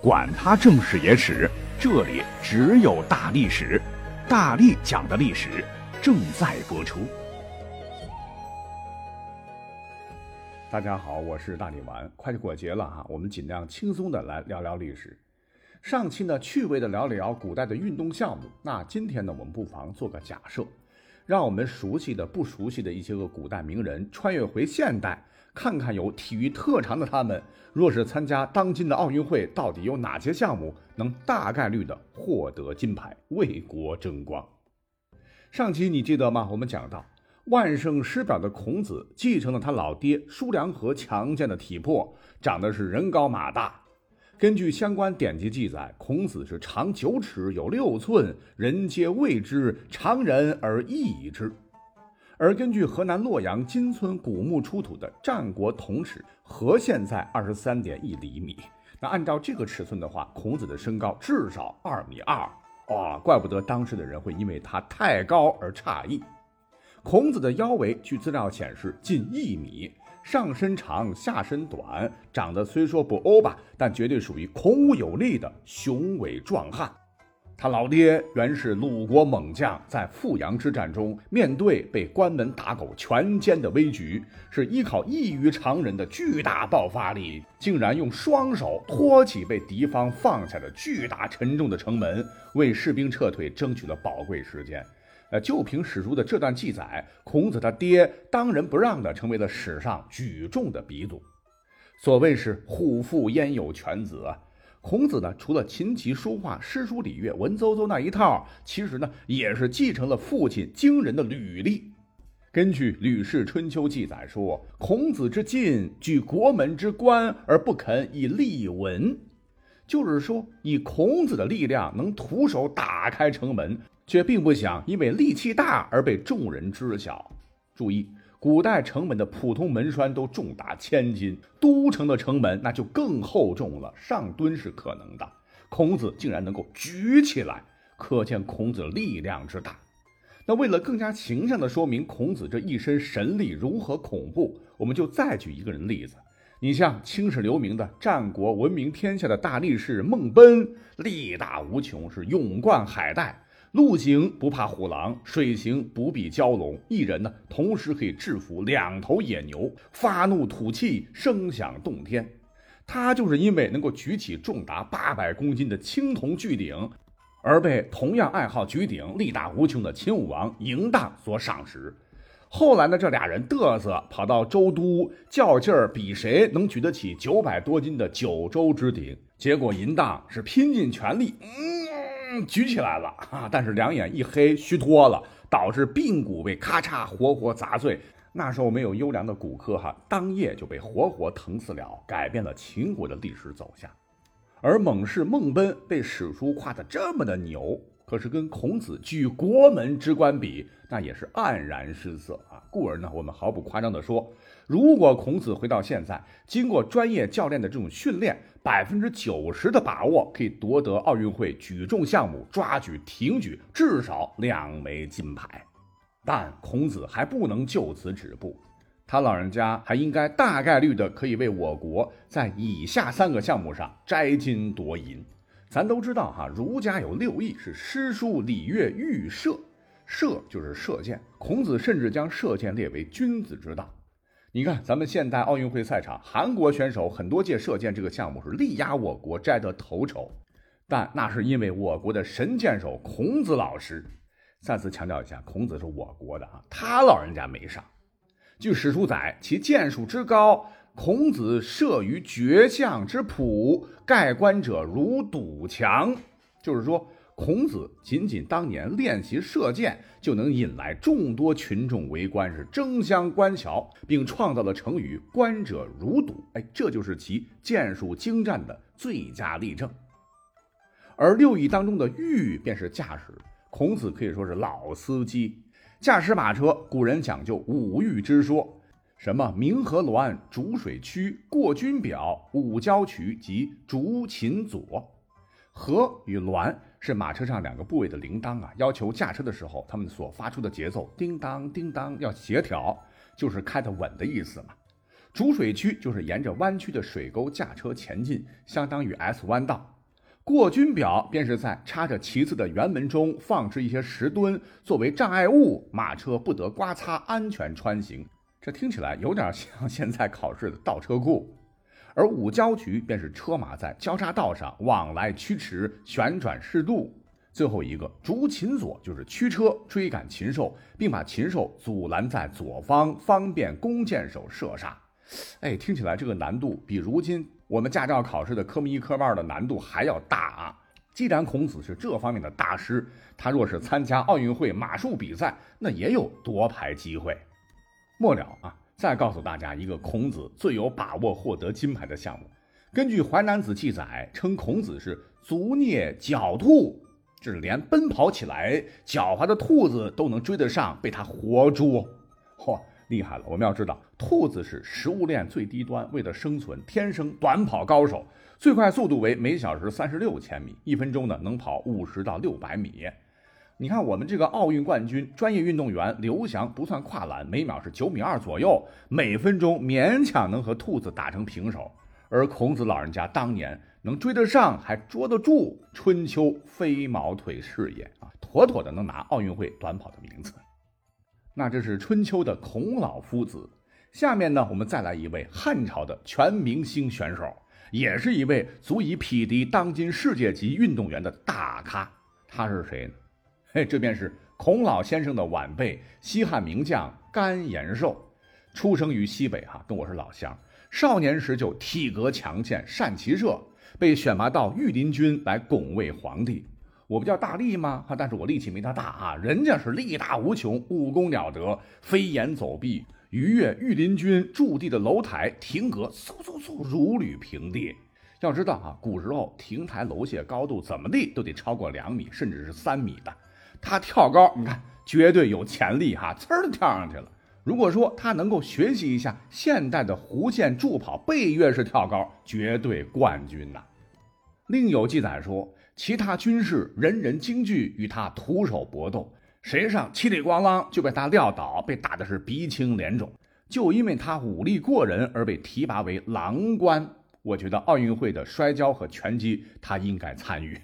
管他正史野史，这里只有大历史，大力讲的历史正在播出。大家好，我是大力丸，快过节了哈，我们尽量轻松的来聊聊历史。上期呢，趣味的聊了聊古代的运动项目，那今天呢，我们不妨做个假设，让我们熟悉的、不熟悉的一些个古代名人穿越回现代。看看有体育特长的他们，若是参加当今的奥运会，到底有哪些项目能大概率的获得金牌，为国争光？上期你记得吗？我们讲到万圣师表的孔子继承了他老爹叔良和强健的体魄，长得是人高马大。根据相关典籍记载，孔子是长九尺有六寸，人皆畏之常人而异之。而根据河南洛阳金村古墓出土的战国铜尺，和现在二十三点一厘米。那按照这个尺寸的话，孔子的身高至少二米二。哇，怪不得当时的人会因为他太高而诧异。孔子的腰围，据资料显示近一米，上身长，下身短，长得虽说不欧吧，但绝对属于孔武有力的雄伟壮汉。他老爹原是鲁国猛将，在富阳之战中，面对被关门打狗全歼的危局，是依靠异于常人的巨大爆发力，竟然用双手托起被敌方放下的巨大沉重的城门，为士兵撤退争取了宝贵时间。呃，就凭史书的这段记载，孔子他爹当仁不让的成为了史上举重的鼻祖。所谓是虎父焉有犬子啊！孔子呢，除了琴棋书画、诗书礼乐、文绉绉那一套，其实呢，也是继承了父亲惊人的履历。根据《吕氏春秋》记载说，孔子之进，举国门之关而不肯以立文，就是说，以孔子的力量能徒手打开城门，却并不想因为力气大而被众人知晓。注意。古代城门的普通门栓都重达千斤，都城的城门那就更厚重了，上吨是可能的。孔子竟然能够举起来，可见孔子力量之大。那为了更加形象地说明孔子这一身神力如何恐怖，我们就再举一个人例子。你像青史留名的战国闻名天下的大力士孟贲，力大无穷，是勇冠海带。陆行不怕虎狼，水行不避蛟龙。一人呢，同时可以制服两头野牛，发怒吐气，声响动天。他就是因为能够举起重达八百公斤的青铜巨鼎，而被同样爱好举鼎、力大无穷的秦武王嬴荡所赏识。后来呢，这俩人嘚瑟，跑到周都较劲儿，比谁能举得起九百多斤的九州之鼎。结果嬴荡是拼尽全力，嗯。举起来了啊！但是两眼一黑，虚脱了，导致髌骨被咔嚓活活砸碎。那时候没有优良的骨科，哈，当夜就被活活疼死了，改变了秦国的历史走向。而猛士孟贲被史书夸得这么的牛，可是跟孔子举国门之关比，那也是黯然失色啊！故而呢，我们毫不夸张地说，如果孔子回到现在，经过专业教练的这种训练，百分之九十的把握可以夺得奥运会举重项目抓举、挺举至少两枚金牌。但孔子还不能就此止步，他老人家还应该大概率的可以为我国在以下三个项目上摘金夺银。咱都知道哈，儒家有六艺是诗书礼乐御射，射就是射箭，孔子甚至将射箭列为君子之道。你看，咱们现代奥运会赛场，韩国选手很多届射箭这个项目是力压我国，摘得头筹。但那是因为我国的神箭手孔子老师。再次强调一下，孔子是我国的啊，他老人家没上。据史书载，其箭术之高，孔子射于绝象之圃，盖观者如堵墙。就是说。孔子仅仅当年练习射箭，就能引来众多群众围观，是争相观瞧，并创造了成语“观者如堵”。哎，这就是其箭术精湛的最佳例证。而六艺当中的御便是驾驶，孔子可以说是老司机。驾驶马车，古人讲究五御之说，什么鸣和鸾、逐水曲、过军表、五交渠及竹禽左。和与鸾是马车上两个部位的铃铛啊，要求驾车的时候，他们所发出的节奏叮当叮当要协调，就是开得稳的意思嘛。主水区就是沿着弯曲的水沟驾车前进，相当于 S 弯道。过军表便是在插着旗子的辕门中放置一些石墩作为障碍物，马车不得刮擦，安全穿行。这听起来有点像现在考试的倒车库。而五交局便是车马在交叉道上往来驱驰，旋转适度。最后一个逐禽左就是驱车追赶禽兽，并把禽兽阻拦在左方，方便弓箭手射杀。哎，听起来这个难度比如今。我们驾照考试的科目一、科目二的难度还要大啊！既然孔子是这方面的大师，他若是参加奥运会马术比赛，那也有夺牌机会。末了啊，再告诉大家一个孔子最有把握获得金牌的项目。根据《淮南子》记载，称孔子是足蹑狡兔，就是连奔跑起来狡猾的兔子都能追得上，被他活捉。嚯！厉害了！我们要知道，兔子是食物链最低端，为了生存，天生短跑高手，最快速度为每小时三十六千米，一分钟呢能跑五十到六百米。你看我们这个奥运冠军专业运动员刘翔，不算跨栏，每秒是九米二左右，每分钟勉强能和兔子打成平手。而孔子老人家当年能追得上，还捉得住春秋飞毛腿事业啊，妥妥的能拿奥运会短跑的名次。那这是春秋的孔老夫子，下面呢，我们再来一位汉朝的全明星选手，也是一位足以匹敌当今世界级运动员的大咖。他是谁呢？嘿，这便是孔老先生的晚辈，西汉名将甘延寿，出生于西北哈，跟我是老乡。少年时就体格强健，善骑射，被选拔到御林军来拱卫皇帝。我不叫大力吗？哈，但是我力气没他大啊。人家是力大无穷，武功了得，飞檐走壁，逾越御林军驻地的楼台，亭阁嗖嗖嗖如履平地。要知道啊，古时候亭台楼榭高度怎么地都得超过两米，甚至是三米的。他跳高，你看绝对有潜力哈，呲儿跳上去了。如果说他能够学习一下现代的弧线助跑背跃式跳高，绝对冠军呐。另有记载说。其他军士人人惊惧，与他徒手搏斗，谁上七里咣啷就被他撂倒，被打的是鼻青脸肿。就因为他武力过人而被提拔为郎官。我觉得奥运会的摔跤和拳击他应该参与。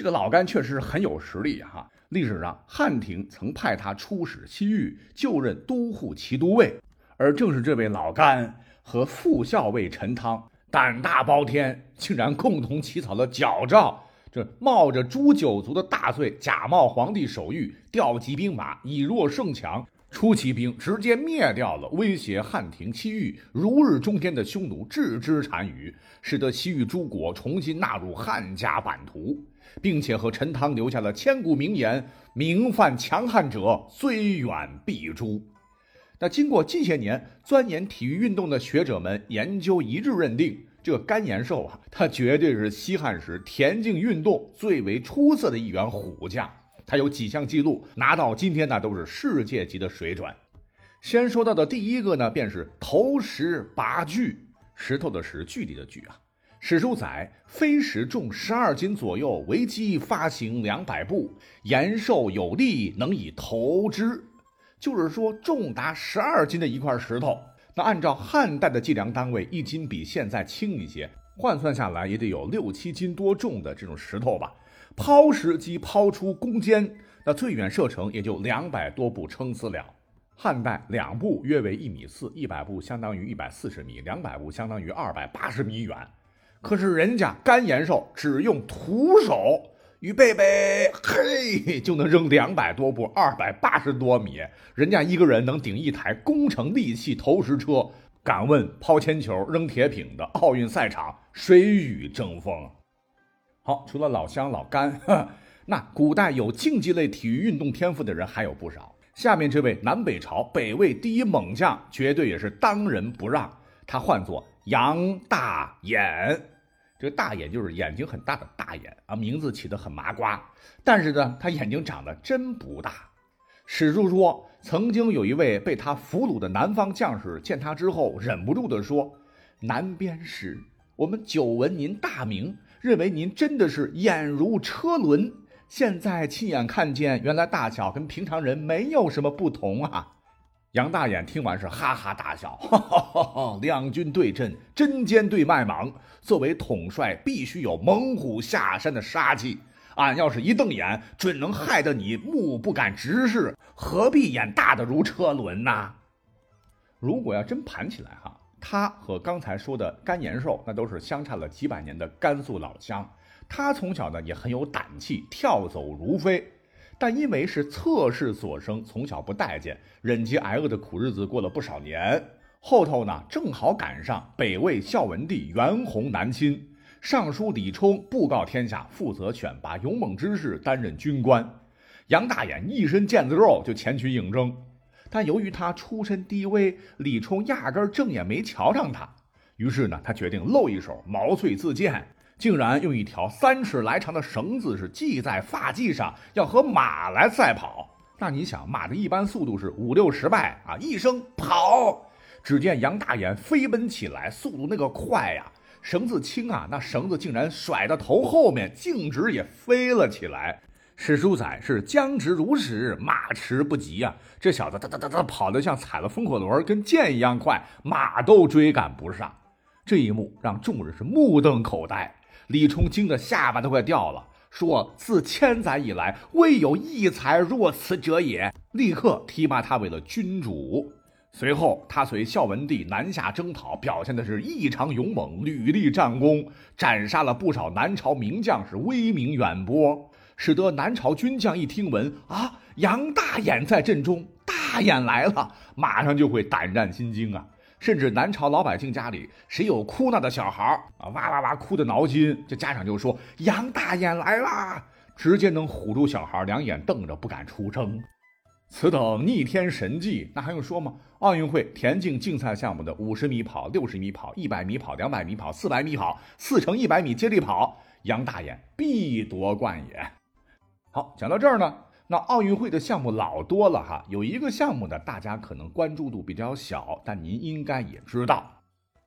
这个老甘确实很有实力哈。历史上汉廷曾派他出使西域，就任都护骑都尉，而正是这位老甘和副校尉陈汤胆大包天，竟然共同起草了矫诏。这冒着诛九族的大罪，假冒皇帝手谕，调集兵马以弱胜强，出奇兵直接灭掉了威胁汉庭西域如日中天的匈奴，置之单于，使得西域诸国重新纳入汉家版图，并且和陈汤留下了千古名言：“名犯强汉者，虽远必诛。”那经过近些年钻研体育运动的学者们研究一致认定。这个甘延寿啊，他绝对是西汉时田径运动最为出色的一员虎将。他有几项记录，拿到今天呢都是世界级的水准。先说到的第一个呢，便是投石拔巨，石头的石，距离的距啊。史书载，飞石重十二斤左右，为机发行两百步，延寿有力，能以投之。就是说，重达十二斤的一块石头。那按照汉代的计量单位，一斤比现在轻一些，换算下来也得有六七斤多重的这种石头吧。抛石机抛出弓箭，那最远射程也就两百多步，撑死了。汉代两步约为一米四，一百步相当于一百四十米，两百步相当于二百八十米远。可是人家甘延寿只用徒手。与贝贝，嘿，就能扔两百多步，二百八十多米。人家一个人能顶一台工程利器投石车。敢问抛铅球、扔铁饼的奥运赛场，谁与争锋？好，除了老乡老甘，那古代有竞技类体育运动天赋的人还有不少。下面这位南北朝北魏第一猛将，绝对也是当仁不让。他唤作杨大眼。这个大眼就是眼睛很大的大眼啊，名字起得很麻瓜，但是呢，他眼睛长得真不大。史书说，曾经有一位被他俘虏的南方将士见他之后，忍不住地说：“南边使，我们久闻您大名，认为您真的是眼如车轮，现在亲眼看见，原来大小跟平常人没有什么不同啊。”杨大眼听完是哈哈大笑，哈哈哈哈！两军对阵，针尖对麦芒，作为统帅，必须有猛虎下山的杀气。俺要是一瞪眼，准能害得你目不敢直视，何必眼大的如车轮呐？如果要真盘起来哈，他和刚才说的甘延寿，那都是相差了几百年的甘肃老乡。他从小呢也很有胆气，跳走如飞。但因为是侧室所生，从小不待见，忍饥挨饿的苦日子过了不少年。后头呢，正好赶上北魏孝文帝袁弘南侵，尚书李冲布告天下，负责选拔勇猛之士担任军官。杨大眼一身腱子肉就前去应征，但由于他出身低微，李冲压根儿正眼没瞧上他。于是呢，他决定露一手，毛遂自荐。竟然用一条三尺来长的绳子是系在发髻上，要和马来赛跑。那你想，马的一般速度是五六十迈啊！一声跑，只见杨大眼飞奔起来，速度那个快呀！绳子轻啊，那绳子竟然甩到头后面，径直也飞了起来。史书载是将直如矢，马驰不及啊！这小子哒哒哒哒跑得像踩了风火轮，跟箭一样快，马都追赶不上。这一幕让众人是目瞪口呆。李冲惊得下巴都快掉了，说：“自千载以来，未有一才若此者也。”立刻提拔他为了君主。随后，他随孝文帝南下征讨，表现的是异常勇猛，屡立战功，斩杀了不少南朝名将，是威名远播，使得南朝军将一听闻啊，杨大眼在阵中，大眼来了，马上就会胆战心惊啊。甚至南朝老百姓家里谁有哭闹的小孩啊，哇哇哇哭的挠心，这家长就说杨大眼来啦，直接能唬住小孩，两眼瞪着不敢出声。此等逆天神迹，那还用说吗？奥运会田径竞赛项目的五十米跑、六十米跑、一百米跑、两百米跑、四百米跑、四乘一百米接力跑，杨大眼必夺冠也。好，讲到这儿呢。那奥运会的项目老多了哈，有一个项目呢，大家可能关注度比较小，但您应该也知道。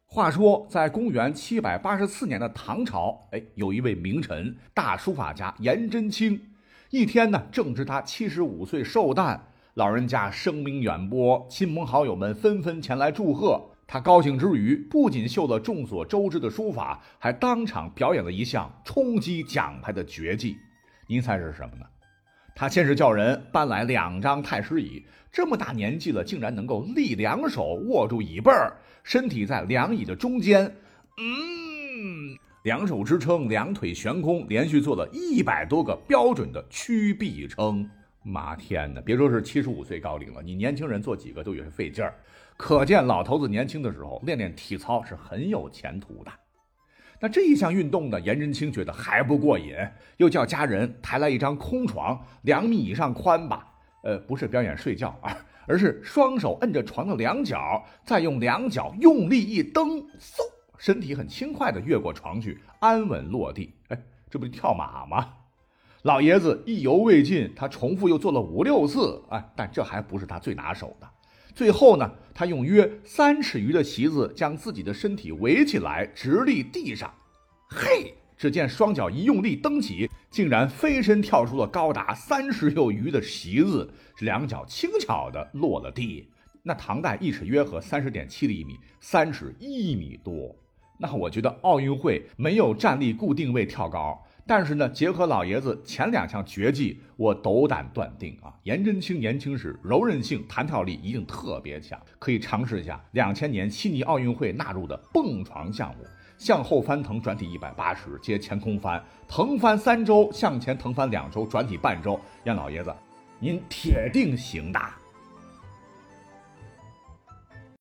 话说，在公元七百八十四年的唐朝，哎，有一位名臣，大书法家颜真卿。一天呢，正值他七十五岁寿诞，老人家声名远播，亲朋好友们纷纷前来祝贺。他高兴之余，不仅秀了众所周知的书法，还当场表演了一项冲击奖牌的绝技。您猜是什么呢？他先是叫人搬来两张太师椅，这么大年纪了，竟然能够立两手握住椅背儿，身体在两椅的中间，嗯，两手支撑，两腿悬空，连续做了一百多个标准的屈臂撑。妈天哪，别说是七十五岁高龄了，你年轻人做几个都有些费劲儿，可见老头子年轻的时候练练体操是很有前途的。那这一项运动呢，颜真卿觉得还不过瘾，又叫家人抬来一张空床，两米以上宽吧，呃，不是表演睡觉啊，而是双手摁着床的两角，再用两脚用力一蹬，嗖，身体很轻快的越过床去，安稳落地。哎，这不就跳马吗？老爷子意犹未尽，他重复又做了五六次，哎，但这还不是他最拿手的。最后呢，他用约三尺余的席子将自己的身体围起来，直立地上。嘿，只见双脚一用力蹬起，竟然飞身跳出了高达三十有余的席子，两脚轻巧地落了地。那唐代一尺约合三十点七厘米，三尺一米多。那我觉得奥运会没有站立固定位跳高。但是呢，结合老爷子前两项绝技，我斗胆断定啊，颜真卿年轻时柔韧性、弹跳力一定特别强，可以尝试一下两千年悉尼奥运会纳入的蹦床项目，向后翻腾转体一百八十，接前空翻，腾翻三周，向前腾翻两周，转体半周，杨老爷子，您铁定行的。